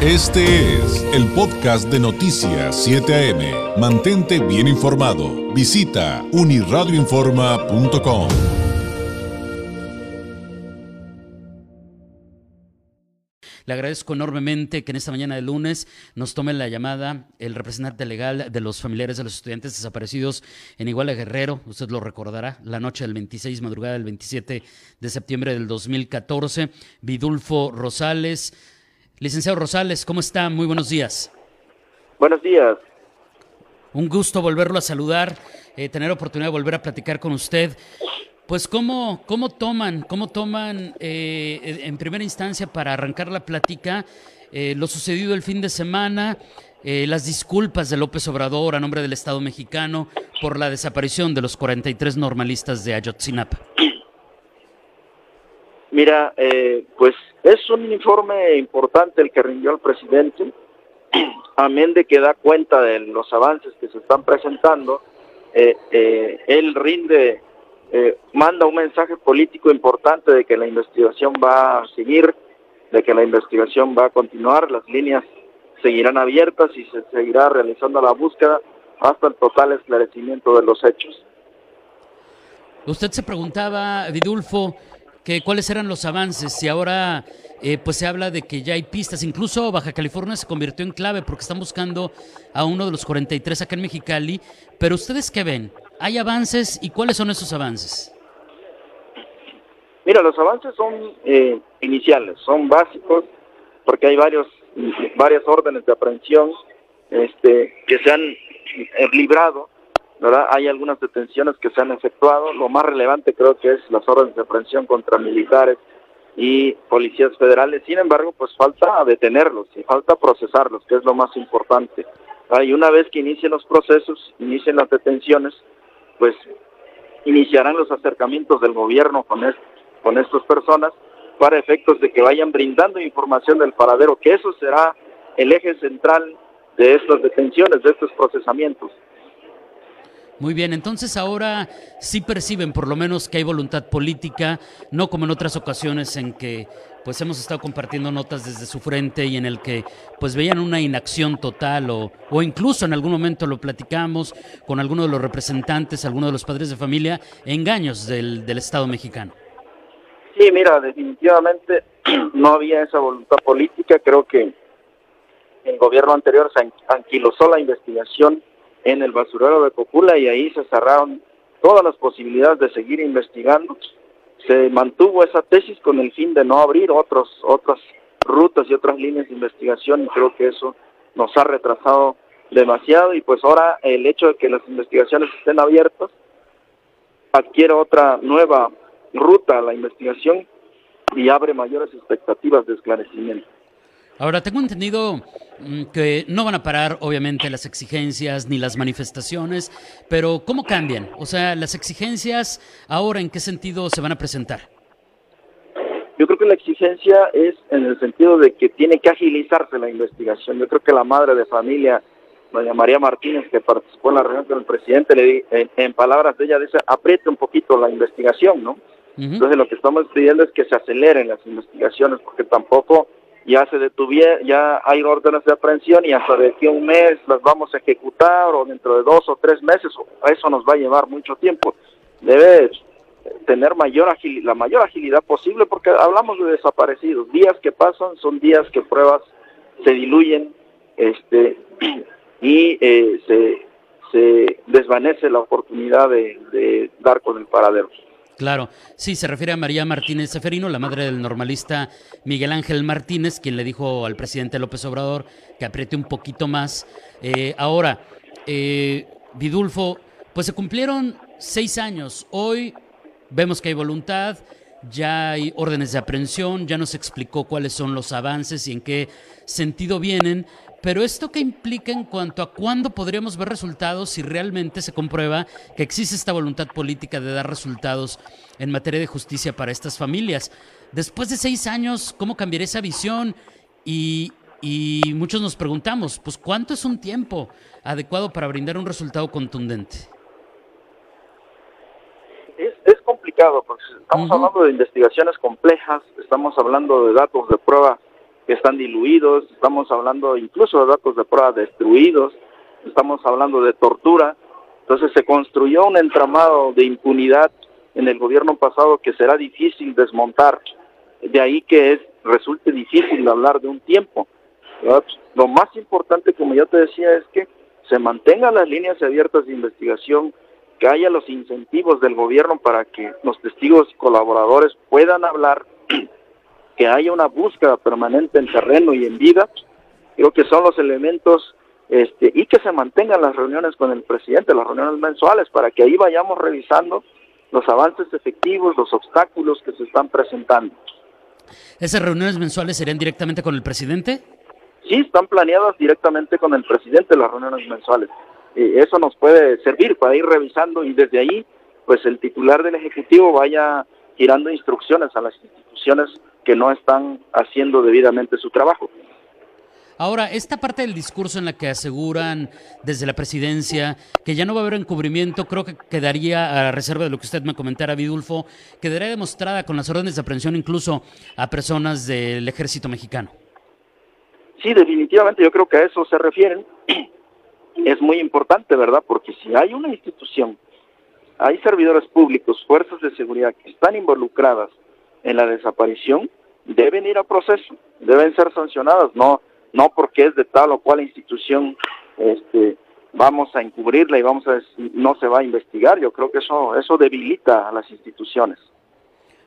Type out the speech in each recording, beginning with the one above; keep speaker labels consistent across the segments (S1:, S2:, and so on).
S1: Este es el podcast de Noticias 7 AM. Mantente bien informado. Visita uniradioinforma.com.
S2: Le agradezco enormemente que en esta mañana de lunes nos tome la llamada el representante legal de los familiares de los estudiantes desaparecidos en Iguala Guerrero. Usted lo recordará, la noche del 26, madrugada del 27 de septiembre del 2014. Vidulfo Rosales Licenciado Rosales, ¿cómo está? Muy buenos días.
S3: Buenos días.
S2: Un gusto volverlo a saludar, eh, tener oportunidad de volver a platicar con usted. Pues cómo, cómo toman, cómo toman eh, en primera instancia para arrancar la plática eh, lo sucedido el fin de semana, las disculpas de López Obrador a nombre del Estado mexicano por la desaparición de los 43 normalistas de Ayotzinapa.
S3: Mira, pues es un informe importante el que rindió el presidente, amén de que da cuenta de los avances que se están presentando. Eh, eh, él rinde, eh, manda un mensaje político importante de que la investigación va a seguir, de que la investigación va a continuar, las líneas seguirán abiertas y se seguirá realizando la búsqueda hasta el total esclarecimiento de los hechos.
S2: Usted se preguntaba, Vidulfo, que cuáles eran los avances. Y ahora eh, pues se habla de que ya hay pistas, incluso Baja California se convirtió en clave porque están buscando a uno de los 43 acá en Mexicali, pero ustedes qué ven, ¿hay avances y cuáles son esos avances?
S3: Mira, los avances son eh, iniciales, son básicos, porque hay varios varias órdenes de aprehensión este, que se han eh, librado ¿verdad? Hay algunas detenciones que se han efectuado. Lo más relevante creo que es las órdenes de aprehensión contra militares y policías federales. Sin embargo, pues falta detenerlos y falta procesarlos, que es lo más importante. Y una vez que inicien los procesos, inicien las detenciones, pues iniciarán los acercamientos del gobierno con, con estas personas para efectos de que vayan brindando información del paradero, que eso será el eje central de estas detenciones, de estos procesamientos.
S2: Muy bien, entonces ahora sí perciben por lo menos que hay voluntad política, no como en otras ocasiones en que pues hemos estado compartiendo notas desde su frente y en el que pues veían una inacción total o, o incluso en algún momento lo platicamos con alguno de los representantes, alguno de los padres de familia, engaños del, del Estado mexicano.
S3: Sí, mira, definitivamente no había esa voluntad política, creo que el gobierno anterior se anquilosó la investigación en el basurero de Cocula y ahí se cerraron todas las posibilidades de seguir investigando. Se mantuvo esa tesis con el fin de no abrir otros, otras rutas y otras líneas de investigación y creo que eso nos ha retrasado demasiado y pues ahora el hecho de que las investigaciones estén abiertas adquiere otra nueva ruta a la investigación y abre mayores expectativas de esclarecimiento.
S2: Ahora, tengo entendido que no van a parar, obviamente, las exigencias ni las manifestaciones, pero ¿cómo cambian? O sea, las exigencias ahora, ¿en qué sentido se van a presentar?
S3: Yo creo que la exigencia es en el sentido de que tiene que agilizarse la investigación. Yo creo que la madre de familia, doña María Martínez, que participó en la reunión con el presidente, le di, en, palabras de ella, dice, apriete un poquito la investigación, ¿no? Entonces lo que estamos pidiendo es que se aceleren las investigaciones, porque tampoco ya se detuvieron, ya hay órdenes de aprehensión y hasta de aquí a un mes las vamos a ejecutar o dentro de dos o tres meses, eso nos va a llevar mucho tiempo. Debe tener mayor la mayor agilidad posible porque hablamos de desaparecidos, días que pasan son días que pruebas se diluyen este y eh, se, se desvanece la oportunidad de, de dar con el paradero.
S2: Claro, sí, se refiere a María Martínez Seferino, la madre del normalista Miguel Ángel Martínez, quien le dijo al presidente López Obrador que apriete un poquito más. Eh, ahora, eh, Vidulfo, pues se cumplieron seis años. Hoy vemos que hay voluntad, ya hay órdenes de aprehensión, ya nos explicó cuáles son los avances y en qué sentido vienen. Pero esto qué implica en cuanto a cuándo podríamos ver resultados si realmente se comprueba que existe esta voluntad política de dar resultados en materia de justicia para estas familias. Después de seis años, ¿cómo cambiaría esa visión? Y, muchos nos preguntamos, pues ¿cuánto es un tiempo adecuado para brindar un resultado contundente?
S3: Es, complicado, porque estamos hablando de investigaciones complejas, estamos hablando de datos de prueba que están diluidos, estamos hablando incluso de datos de prueba destruidos, estamos hablando de tortura. Entonces se construyó un entramado de impunidad en el gobierno pasado que será difícil desmontar. De ahí que es resulte difícil hablar de un tiempo. Lo más importante, como yo te decía, es que se mantengan las líneas abiertas de investigación, que haya los incentivos del gobierno para que los testigos y colaboradores puedan hablar, que haya una búsqueda permanente en terreno y en vida, creo que son los elementos este, y que se mantengan las reuniones con el presidente, las reuniones mensuales, para que ahí vayamos revisando los avances efectivos, los obstáculos que se están presentando.
S2: ¿Esas reuniones mensuales serían directamente con el presidente?
S3: Sí, están planeadas directamente con el presidente las reuniones mensuales. Eso nos puede servir para ir revisando y desde ahí, pues el titular del Ejecutivo vaya girando instrucciones a las instituciones que no están haciendo debidamente su trabajo.
S2: Ahora, esta parte del discurso en la que aseguran desde la presidencia que ya no va a haber encubrimiento, creo que quedaría a reserva de lo que usted me comentara, Vidulfo, quedaría demostrada con las órdenes de aprehensión incluso a personas del ejército mexicano.
S3: Sí, definitivamente yo creo que a eso se refieren. Es muy importante, ¿verdad? Porque si hay una institución, hay servidores públicos, fuerzas de seguridad que están involucradas en la desaparición, deben ir a proceso, deben ser sancionadas, no no porque es de tal o cual institución este vamos a encubrirla y vamos a no se va a investigar yo creo que eso eso debilita a las instituciones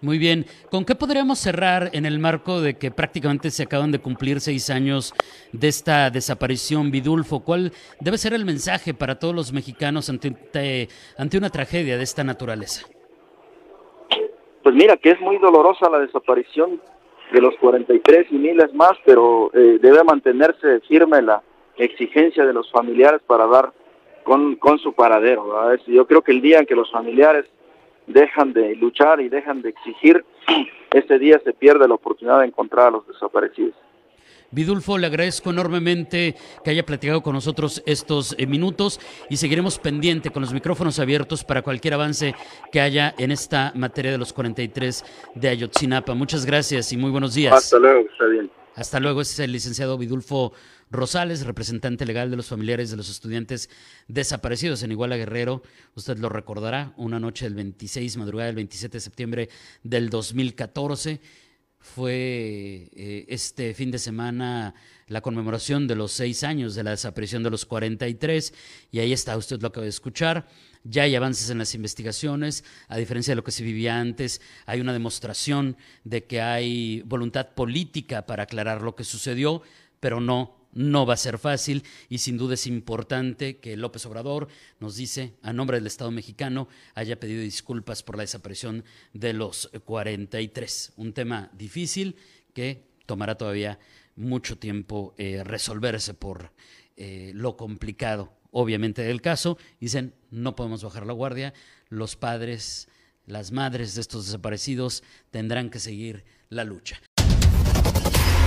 S2: muy bien. ¿Con qué podríamos cerrar en el marco de que prácticamente se acaban de cumplir seis años de esta desaparición, Vidulfo? ¿Cuál debe ser el mensaje para todos los mexicanos ante, ante una tragedia de esta naturaleza?
S3: Pues mira, que es muy dolorosa la desaparición de los 43 y miles más, pero eh, debe mantenerse firme la exigencia de los familiares para dar con, con su paradero. Yo creo que el día en que los familiares dejan de luchar y dejan de exigir, ese día se pierde la oportunidad de encontrar a los desaparecidos.
S2: Vidulfo, le agradezco enormemente que haya platicado con nosotros estos eh, minutos y seguiremos pendiente con los micrófonos abiertos para cualquier avance que haya en esta materia de los 43 de Ayotzinapa. Muchas gracias y muy buenos días.
S3: Hasta luego, está bien.
S2: Hasta luego, es el licenciado Vidulfo Rosales, representante legal de los familiares de los estudiantes desaparecidos en Iguala Guerrero. Usted lo recordará, una noche del 26, madrugada del 27 de septiembre del 2014 fue eh, este fin de semana la conmemoración de los seis años de la desaparición de los 43 y ahí está, usted lo acaba de escuchar. Ya hay avances en las investigaciones, a diferencia de lo que se vivía antes, hay una demostración de que hay voluntad política para aclarar lo que sucedió, pero no no va a ser fácil y sin duda es importante que López Obrador nos dice, a nombre del Estado mexicano, haya pedido disculpas por la desaparición de los 43. Un tema difícil que tomará todavía mucho tiempo eh, resolverse por eh, lo complicado, obviamente, del caso. Dicen, no podemos bajar la guardia, los padres, las madres de estos desaparecidos tendrán que seguir la lucha.